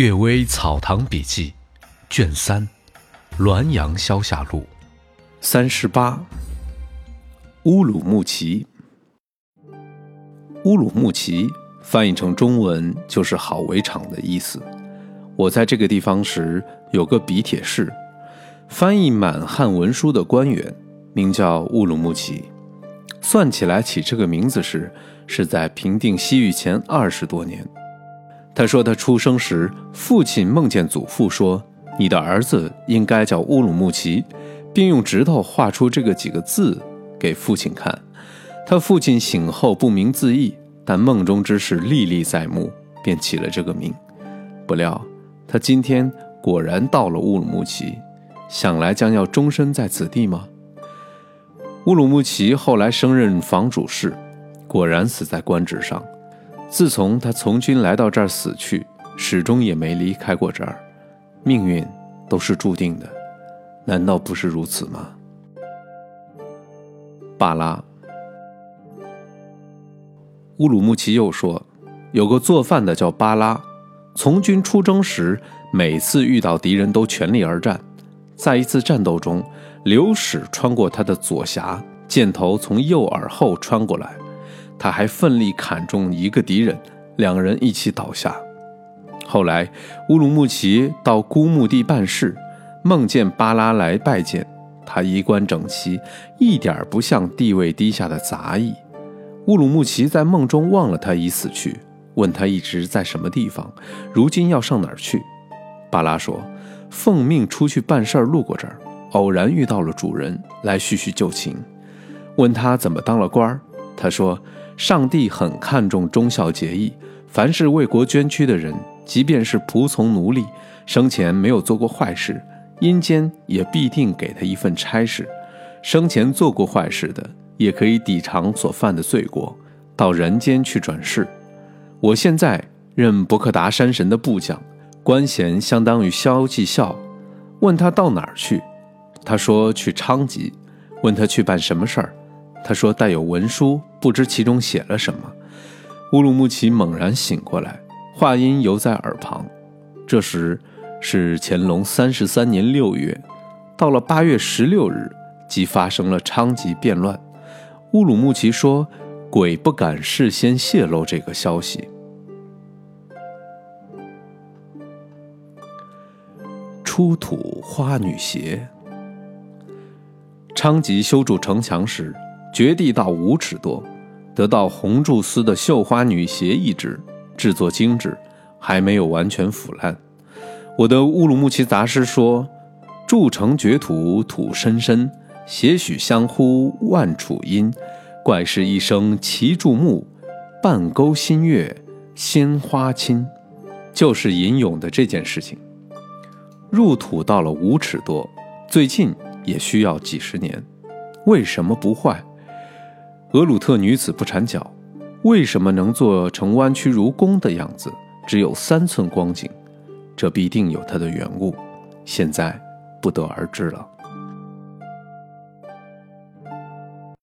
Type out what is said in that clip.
岳微草堂笔记，卷三，《滦阳消夏录》，三十八。乌鲁木齐，乌鲁木齐翻译成中文就是“好围场”的意思。我在这个地方时，有个笔帖式，翻译满汉文书的官员，名叫乌鲁木齐。算起来，起这个名字时，是在平定西域前二十多年。他说，他出生时，父亲梦见祖父说：“你的儿子应该叫乌鲁木齐，并用指头画出这个几个字给父亲看。”他父亲醒后不明自意，但梦中之事历历在目，便起了这个名。不料他今天果然到了乌鲁木齐，想来将要终身在此地吗？乌鲁木齐后来升任房主事，果然死在官职上。自从他从军来到这儿死去，始终也没离开过这儿。命运都是注定的，难道不是如此吗？巴拉，乌鲁木齐又说，有个做饭的叫巴拉，从军出征时，每次遇到敌人都全力而战。在一次战斗中，流矢穿过他的左颊，箭头从右耳后穿过来。他还奋力砍中一个敌人，两人一起倒下。后来，乌鲁木齐到孤墓地办事，梦见巴拉来拜见他，衣冠整齐，一点不像地位低下的杂役。乌鲁木齐在梦中忘了他已死去，问他一直在什么地方，如今要上哪儿去。巴拉说：“奉命出去办事儿，路过这儿，偶然遇到了主人，来叙叙旧情。问他怎么当了官儿，他说。”上帝很看重忠孝节义，凡是为国捐躯的人，即便是仆从奴隶，生前没有做过坏事，阴间也必定给他一份差事；生前做过坏事的，也可以抵偿所犯的罪过，到人间去转世。我现在任伯克达山神的部将，官衔相当于萧继孝。问他到哪儿去，他说去昌吉。问他去办什么事儿？他说：“带有文书，不知其中写了什么。”乌鲁木齐猛然醒过来，话音犹在耳旁。这时是乾隆三十三年六月，到了八月十六日，即发生了昌吉变乱。乌鲁木齐说：“鬼不敢事先泄露这个消息。”出土花女鞋。昌吉修筑城墙时。掘地到五尺多，得到红柱丝的绣花女鞋一只，制作精致，还没有完全腐烂。我的乌鲁木齐杂诗说：“筑城掘土土深深，些许相呼万楚音。怪事一生齐筑木，半钩新月鲜花亲。”就是吟咏的这件事情。入土到了五尺多，最近也需要几十年，为什么不坏？俄鲁特女子不缠脚，为什么能做成弯曲如弓的样子？只有三寸光景，这必定有它的缘故，现在不得而知了。